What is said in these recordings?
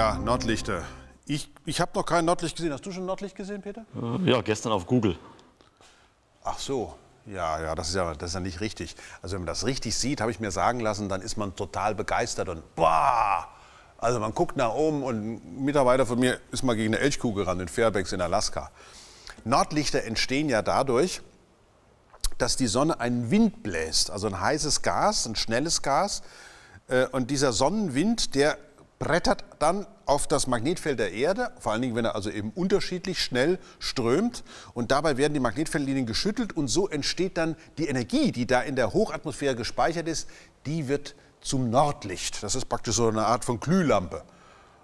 Ja, Nordlichter. Ich, ich habe noch kein Nordlicht gesehen. Hast du schon Nordlicht gesehen, Peter? Ja, gestern auf Google. Ach so. Ja, ja, das ist ja, das ist ja nicht richtig. Also wenn man das richtig sieht, habe ich mir sagen lassen, dann ist man total begeistert und boah! Also man guckt nach oben und ein Mitarbeiter von mir ist mal gegen eine Elchkuh gerannt in Fairbanks in Alaska. Nordlichter entstehen ja dadurch, dass die Sonne einen Wind bläst, also ein heißes Gas, ein schnelles Gas. Äh, und dieser Sonnenwind, der brettert dann auf das Magnetfeld der Erde, vor allen Dingen, wenn er also eben unterschiedlich schnell strömt. Und dabei werden die Magnetfeldlinien geschüttelt und so entsteht dann die Energie, die da in der Hochatmosphäre gespeichert ist, die wird zum Nordlicht. Das ist praktisch so eine Art von Glühlampe.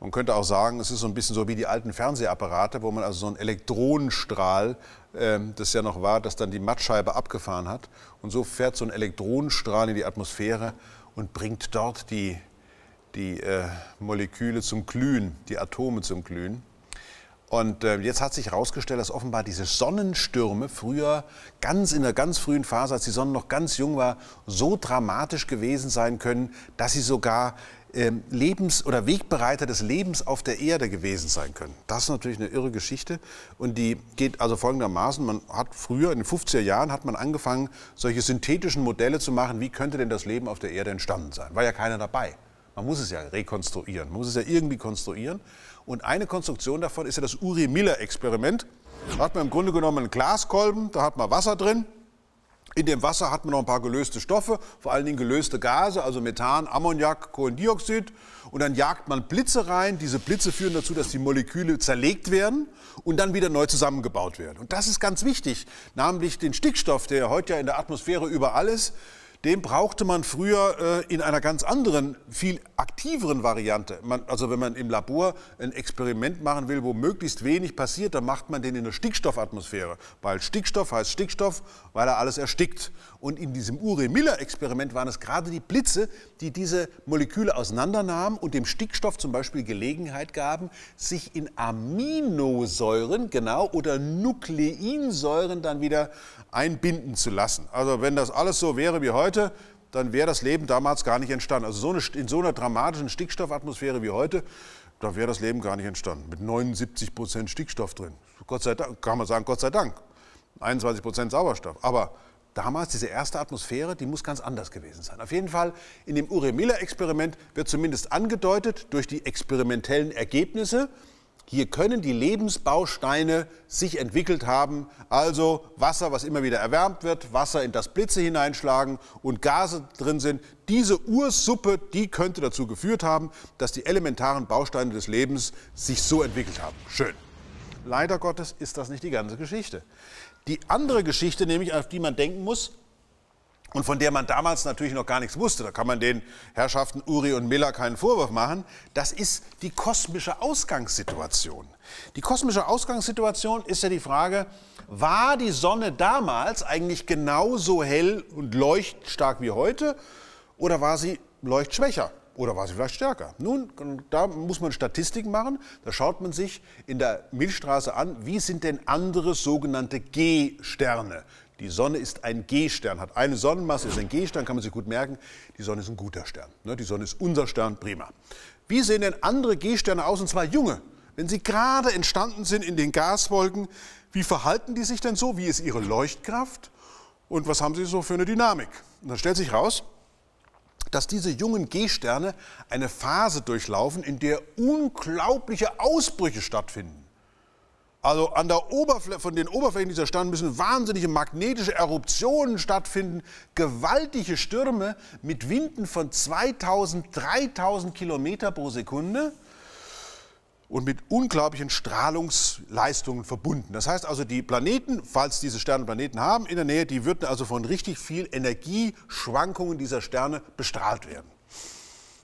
Man könnte auch sagen, es ist so ein bisschen so wie die alten Fernsehapparate, wo man also so einen Elektronenstrahl, äh, das ja noch war, das dann die Mattscheibe abgefahren hat. Und so fährt so ein Elektronenstrahl in die Atmosphäre und bringt dort die die äh, Moleküle zum Glühen, die Atome zum Glühen. Und äh, jetzt hat sich herausgestellt, dass offenbar diese Sonnenstürme früher, ganz in der ganz frühen Phase, als die Sonne noch ganz jung war, so dramatisch gewesen sein können, dass sie sogar äh, Lebens- oder Wegbereiter des Lebens auf der Erde gewesen sein können. Das ist natürlich eine irre Geschichte. Und die geht also folgendermaßen, man hat früher, in den 50er Jahren, hat man angefangen, solche synthetischen Modelle zu machen, wie könnte denn das Leben auf der Erde entstanden sein. War ja keiner dabei. Man muss es ja rekonstruieren, man muss es ja irgendwie konstruieren. Und eine Konstruktion davon ist ja das Uri-Miller-Experiment. Da hat man im Grunde genommen einen Glaskolben, da hat man Wasser drin. In dem Wasser hat man noch ein paar gelöste Stoffe, vor allen Dingen gelöste Gase, also Methan, Ammoniak, Kohlendioxid. Und dann jagt man Blitze rein. Diese Blitze führen dazu, dass die Moleküle zerlegt werden und dann wieder neu zusammengebaut werden. Und das ist ganz wichtig, namentlich den Stickstoff, der heute ja in der Atmosphäre überall ist, den brauchte man früher äh, in einer ganz anderen, viel aktiveren Variante. Man, also wenn man im Labor ein Experiment machen will, wo möglichst wenig passiert, dann macht man den in der Stickstoffatmosphäre. Weil Stickstoff heißt Stickstoff, weil er alles erstickt. Und in diesem Uri-Miller-Experiment waren es gerade die Blitze, die diese Moleküle auseinandernahmen und dem Stickstoff zum Beispiel Gelegenheit gaben, sich in Aminosäuren, genau, oder Nukleinsäuren dann wieder einbinden zu lassen. Also wenn das alles so wäre wie heute, dann wäre das Leben damals gar nicht entstanden. Also so eine, in so einer dramatischen Stickstoffatmosphäre wie heute, da wäre das Leben gar nicht entstanden. Mit 79 Prozent Stickstoff drin. Gott sei Dank, kann man sagen, Gott sei Dank. 21 Prozent Sauerstoff. Aber damals, diese erste Atmosphäre, die muss ganz anders gewesen sein. Auf jeden Fall, in dem Ure-Miller-Experiment wird zumindest angedeutet durch die experimentellen Ergebnisse, hier können die Lebensbausteine sich entwickelt haben, also Wasser, was immer wieder erwärmt wird, Wasser in das Blitze hineinschlagen und Gase drin sind. Diese Ursuppe, die könnte dazu geführt haben, dass die elementaren Bausteine des Lebens sich so entwickelt haben. Schön. Leider Gottes ist das nicht die ganze Geschichte. Die andere Geschichte, nämlich auf die man denken muss, und von der man damals natürlich noch gar nichts wusste, da kann man den Herrschaften Uri und Miller keinen Vorwurf machen, das ist die kosmische Ausgangssituation. Die kosmische Ausgangssituation ist ja die Frage, war die Sonne damals eigentlich genauso hell und leuchtstark wie heute oder war sie leuchtschwächer? Oder war sie vielleicht stärker? Nun, da muss man Statistiken machen. Da schaut man sich in der Milchstraße an, wie sind denn andere sogenannte G-Sterne? Die Sonne ist ein G-Stern, hat eine Sonnenmasse, ist ein G-Stern, kann man sich gut merken. Die Sonne ist ein guter Stern. Ne? Die Sonne ist unser Stern, prima. Wie sehen denn andere G-Sterne aus, und zwar junge? Wenn sie gerade entstanden sind in den Gaswolken, wie verhalten die sich denn so? Wie ist ihre Leuchtkraft? Und was haben sie so für eine Dynamik? Und dann stellt sich raus, dass diese jungen G-Sterne eine Phase durchlaufen, in der unglaubliche Ausbrüche stattfinden. Also an der Oberfläche, von den Oberflächen dieser Sterne müssen wahnsinnige magnetische Eruptionen stattfinden, gewaltige Stürme mit Winden von 2000, 3000 Kilometer pro Sekunde und mit unglaublichen Strahlungsleistungen verbunden. Das heißt also, die Planeten, falls diese Sterne Planeten haben in der Nähe, die würden also von richtig viel Energieschwankungen dieser Sterne bestrahlt werden.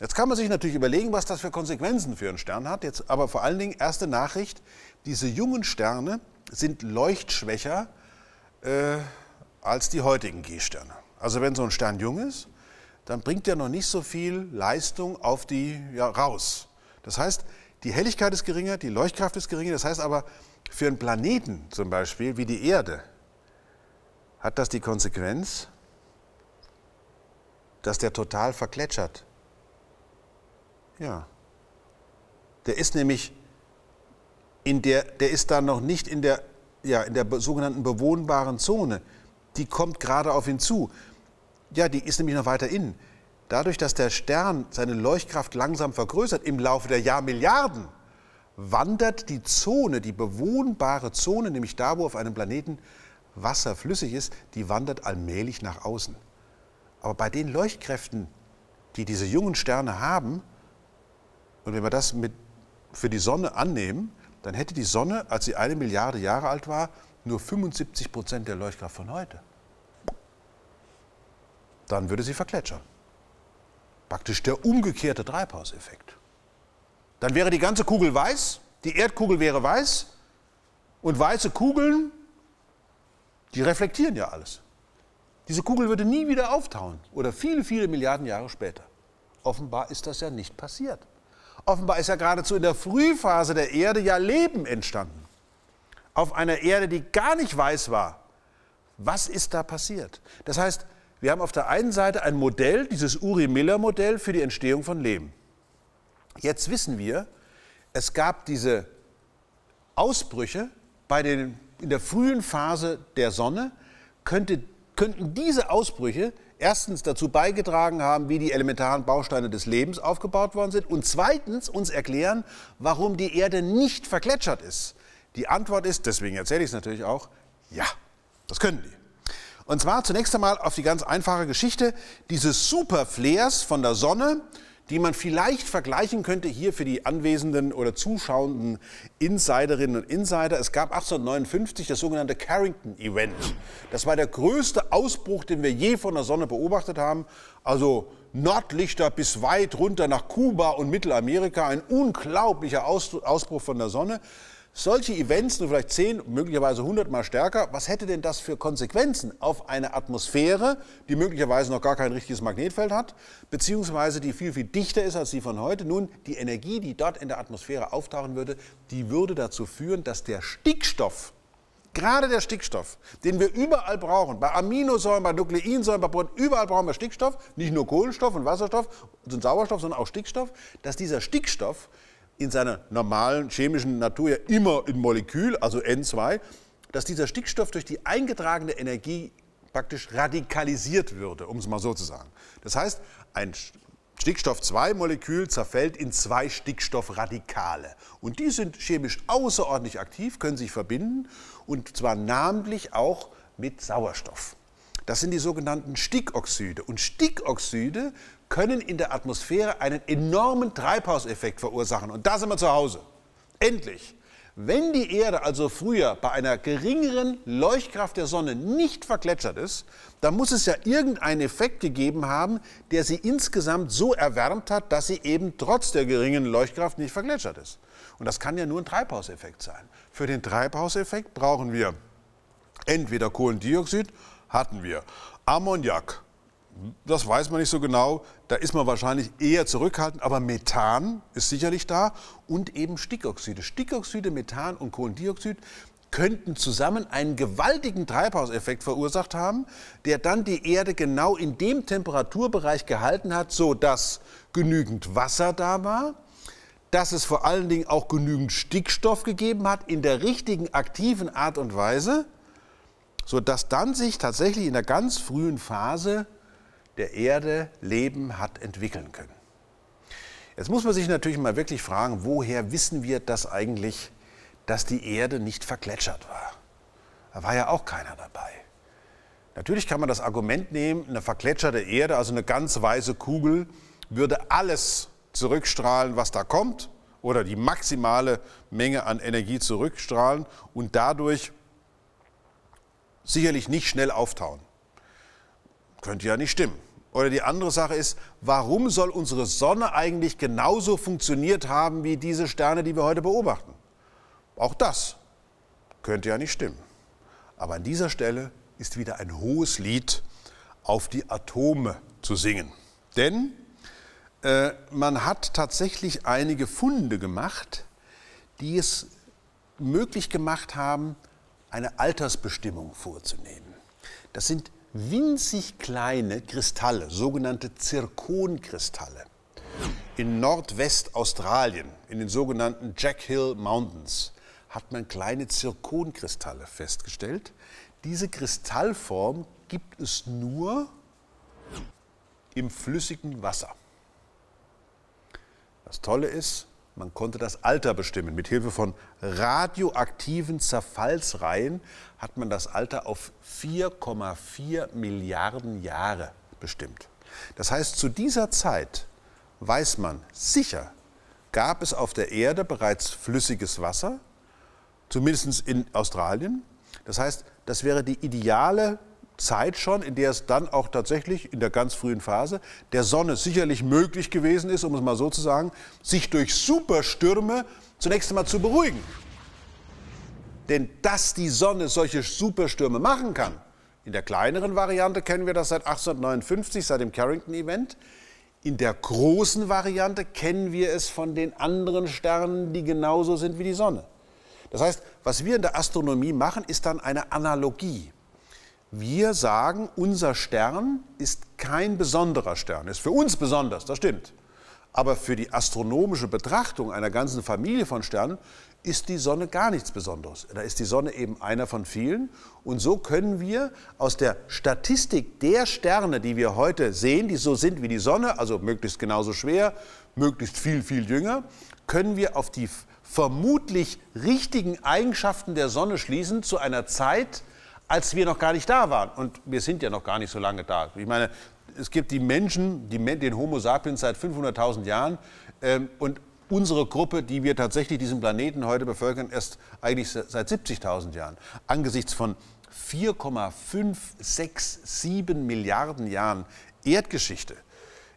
Jetzt kann man sich natürlich überlegen, was das für Konsequenzen für einen Stern hat. Jetzt aber vor allen Dingen erste Nachricht, diese jungen Sterne sind leuchtschwächer äh, als die heutigen G-Sterne. Also wenn so ein Stern jung ist, dann bringt er noch nicht so viel Leistung auf die ja, raus. Das heißt, die Helligkeit ist geringer, die Leuchtkraft ist geringer. Das heißt aber, für einen Planeten zum Beispiel wie die Erde hat das die Konsequenz, dass der total verkletschert. Ja. Der ist nämlich in der, der ist da noch nicht in der, ja, in der sogenannten bewohnbaren Zone. Die kommt gerade auf ihn zu. Ja, die ist nämlich noch weiter innen. Dadurch, dass der Stern seine Leuchtkraft langsam vergrößert im Laufe der Jahrmilliarden, wandert die Zone, die bewohnbare Zone, nämlich da, wo auf einem Planeten Wasser flüssig ist, die wandert allmählich nach außen. Aber bei den Leuchtkräften, die diese jungen Sterne haben, und wenn wir das mit, für die Sonne annehmen, dann hätte die Sonne, als sie eine Milliarde Jahre alt war, nur 75 Prozent der Leuchtkraft von heute. Dann würde sie verkletschern. Praktisch der umgekehrte Treibhauseffekt. Dann wäre die ganze Kugel weiß, die Erdkugel wäre weiß und weiße Kugeln, die reflektieren ja alles. Diese Kugel würde nie wieder auftauen oder viele, viele Milliarden Jahre später. Offenbar ist das ja nicht passiert. Offenbar ist ja geradezu in der Frühphase der Erde ja Leben entstanden. Auf einer Erde, die gar nicht weiß war. Was ist da passiert? Das heißt, wir haben auf der einen Seite ein Modell, dieses Uri-Miller-Modell für die Entstehung von Leben. Jetzt wissen wir, es gab diese Ausbrüche bei den, in der frühen Phase der Sonne, könnte, könnten diese Ausbrüche erstens dazu beigetragen haben, wie die elementaren Bausteine des Lebens aufgebaut worden sind und zweitens uns erklären, warum die Erde nicht vergletschert ist. Die Antwort ist, deswegen erzähle ich es natürlich auch, ja, das können die. Und zwar zunächst einmal auf die ganz einfache Geschichte dieses Superflares von der Sonne, die man vielleicht vergleichen könnte hier für die anwesenden oder zuschauenden Insiderinnen und Insider. Es gab 1859 das sogenannte Carrington Event. Das war der größte Ausbruch, den wir je von der Sonne beobachtet haben. Also Nordlichter bis weit runter nach Kuba und Mittelamerika. Ein unglaublicher Ausbruch von der Sonne solche Events, nur vielleicht 10, möglicherweise 100 Mal stärker, was hätte denn das für Konsequenzen auf eine Atmosphäre, die möglicherweise noch gar kein richtiges Magnetfeld hat, beziehungsweise die viel, viel dichter ist als die von heute? Nun, die Energie, die dort in der Atmosphäre auftauchen würde, die würde dazu führen, dass der Stickstoff, gerade der Stickstoff, den wir überall brauchen, bei Aminosäuren, bei Nukleinsäuren, bei Proteinen, überall brauchen wir Stickstoff, nicht nur Kohlenstoff und Wasserstoff und Sauerstoff, sondern auch Stickstoff, dass dieser Stickstoff in seiner normalen chemischen Natur ja immer in Molekül, also N2, dass dieser Stickstoff durch die eingetragene Energie praktisch radikalisiert würde, um es mal so zu sagen. Das heißt, ein Stickstoff-2-Molekül zerfällt in zwei Stickstoffradikale. Und die sind chemisch außerordentlich aktiv, können sich verbinden und zwar namentlich auch mit Sauerstoff. Das sind die sogenannten Stickoxide. Und Stickoxide können in der Atmosphäre einen enormen Treibhauseffekt verursachen. Und da sind wir zu Hause. Endlich. Wenn die Erde also früher bei einer geringeren Leuchtkraft der Sonne nicht vergletschert ist, dann muss es ja irgendeinen Effekt gegeben haben, der sie insgesamt so erwärmt hat, dass sie eben trotz der geringen Leuchtkraft nicht vergletschert ist. Und das kann ja nur ein Treibhauseffekt sein. Für den Treibhauseffekt brauchen wir entweder Kohlendioxid, hatten wir, Ammoniak, das weiß man nicht so genau. Da ist man wahrscheinlich eher zurückhaltend. Aber Methan ist sicherlich da und eben Stickoxide. Stickoxide, Methan und Kohlendioxid könnten zusammen einen gewaltigen Treibhauseffekt verursacht haben, der dann die Erde genau in dem Temperaturbereich gehalten hat, sodass genügend Wasser da war, dass es vor allen Dingen auch genügend Stickstoff gegeben hat in der richtigen aktiven Art und Weise, sodass dann sich tatsächlich in der ganz frühen Phase der Erde Leben hat entwickeln können. Jetzt muss man sich natürlich mal wirklich fragen, woher wissen wir das eigentlich, dass die Erde nicht vergletschert war? Da war ja auch keiner dabei. Natürlich kann man das Argument nehmen, eine vergletscherte Erde, also eine ganz weiße Kugel, würde alles zurückstrahlen, was da kommt, oder die maximale Menge an Energie zurückstrahlen und dadurch sicherlich nicht schnell auftauen. Könnte ja nicht stimmen. Oder die andere Sache ist, warum soll unsere Sonne eigentlich genauso funktioniert haben wie diese Sterne, die wir heute beobachten? Auch das könnte ja nicht stimmen. Aber an dieser Stelle ist wieder ein hohes Lied auf die Atome zu singen. Denn äh, man hat tatsächlich einige Funde gemacht, die es möglich gemacht haben, eine Altersbestimmung vorzunehmen. Das sind winzig kleine Kristalle, sogenannte Zirkonkristalle. In Nordwestaustralien, in den sogenannten Jack Hill Mountains, hat man kleine Zirkonkristalle festgestellt. Diese Kristallform gibt es nur im flüssigen Wasser. Das Tolle ist, man konnte das Alter bestimmen. Mit Hilfe von radioaktiven Zerfallsreihen hat man das Alter auf 4,4 Milliarden Jahre bestimmt. Das heißt, zu dieser Zeit weiß man sicher, gab es auf der Erde bereits flüssiges Wasser, zumindest in Australien. Das heißt, das wäre die ideale Zeit schon, in der es dann auch tatsächlich in der ganz frühen Phase der Sonne sicherlich möglich gewesen ist, um es mal so zu sagen, sich durch Superstürme zunächst einmal zu beruhigen. Denn dass die Sonne solche Superstürme machen kann, in der kleineren Variante kennen wir das seit 1859, seit dem Carrington-Event. In der großen Variante kennen wir es von den anderen Sternen, die genauso sind wie die Sonne. Das heißt, was wir in der Astronomie machen, ist dann eine Analogie. Wir sagen, unser Stern ist kein besonderer Stern, ist für uns besonders, das stimmt. Aber für die astronomische Betrachtung einer ganzen Familie von Sternen ist die Sonne gar nichts Besonderes. Da ist die Sonne eben einer von vielen. Und so können wir aus der Statistik der Sterne, die wir heute sehen, die so sind wie die Sonne, also möglichst genauso schwer, möglichst viel, viel jünger, können wir auf die vermutlich richtigen Eigenschaften der Sonne schließen zu einer Zeit, als wir noch gar nicht da waren. Und wir sind ja noch gar nicht so lange da. Ich meine, es gibt die Menschen, die, den Homo sapiens seit 500.000 Jahren ähm, und unsere Gruppe, die wir tatsächlich diesen Planeten heute bevölkern, erst eigentlich seit 70.000 Jahren. Angesichts von 4,567 Milliarden Jahren Erdgeschichte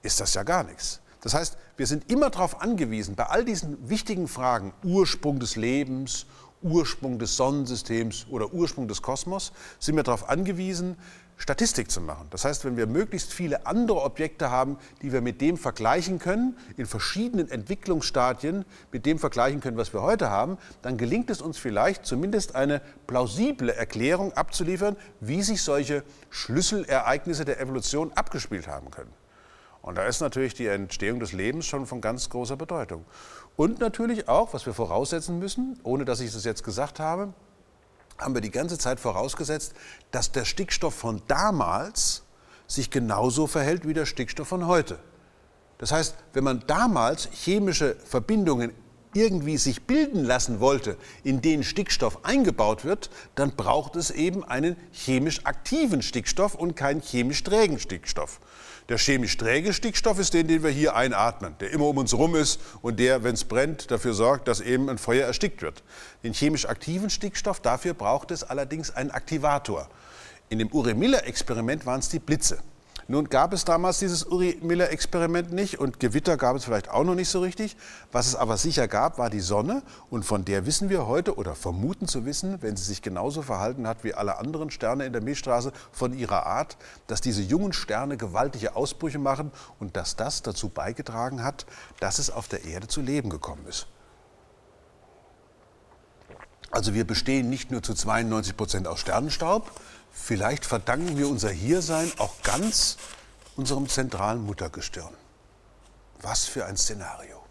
ist das ja gar nichts. Das heißt, wir sind immer darauf angewiesen, bei all diesen wichtigen Fragen, Ursprung des Lebens, Ursprung des Sonnensystems oder Ursprung des Kosmos, sind wir darauf angewiesen, Statistik zu machen. Das heißt, wenn wir möglichst viele andere Objekte haben, die wir mit dem vergleichen können, in verschiedenen Entwicklungsstadien mit dem vergleichen können, was wir heute haben, dann gelingt es uns vielleicht zumindest eine plausible Erklärung abzuliefern, wie sich solche Schlüsselereignisse der Evolution abgespielt haben können. Und da ist natürlich die Entstehung des Lebens schon von ganz großer Bedeutung. Und natürlich auch, was wir voraussetzen müssen, ohne dass ich das jetzt gesagt habe, haben wir die ganze Zeit vorausgesetzt, dass der Stickstoff von damals sich genauso verhält wie der Stickstoff von heute. Das heißt, wenn man damals chemische Verbindungen irgendwie sich bilden lassen wollte, in denen Stickstoff eingebaut wird, dann braucht es eben einen chemisch aktiven Stickstoff und keinen chemisch trägen Stickstoff. Der chemisch träge Stickstoff ist den, den wir hier einatmen, der immer um uns herum ist und der, wenn es brennt, dafür sorgt, dass eben ein Feuer erstickt wird. Den chemisch aktiven Stickstoff, dafür braucht es allerdings einen Aktivator. In dem Uri-Miller-Experiment waren es die Blitze. Nun gab es damals dieses Uri-Miller-Experiment nicht und Gewitter gab es vielleicht auch noch nicht so richtig. Was es aber sicher gab, war die Sonne und von der wissen wir heute oder vermuten zu wissen, wenn sie sich genauso verhalten hat wie alle anderen Sterne in der Milchstraße von ihrer Art, dass diese jungen Sterne gewaltige Ausbrüche machen und dass das dazu beigetragen hat, dass es auf der Erde zu Leben gekommen ist. Also wir bestehen nicht nur zu 92 Prozent aus Sternenstaub, Vielleicht verdanken wir unser Hiersein auch ganz unserem zentralen Muttergestirn. Was für ein Szenario.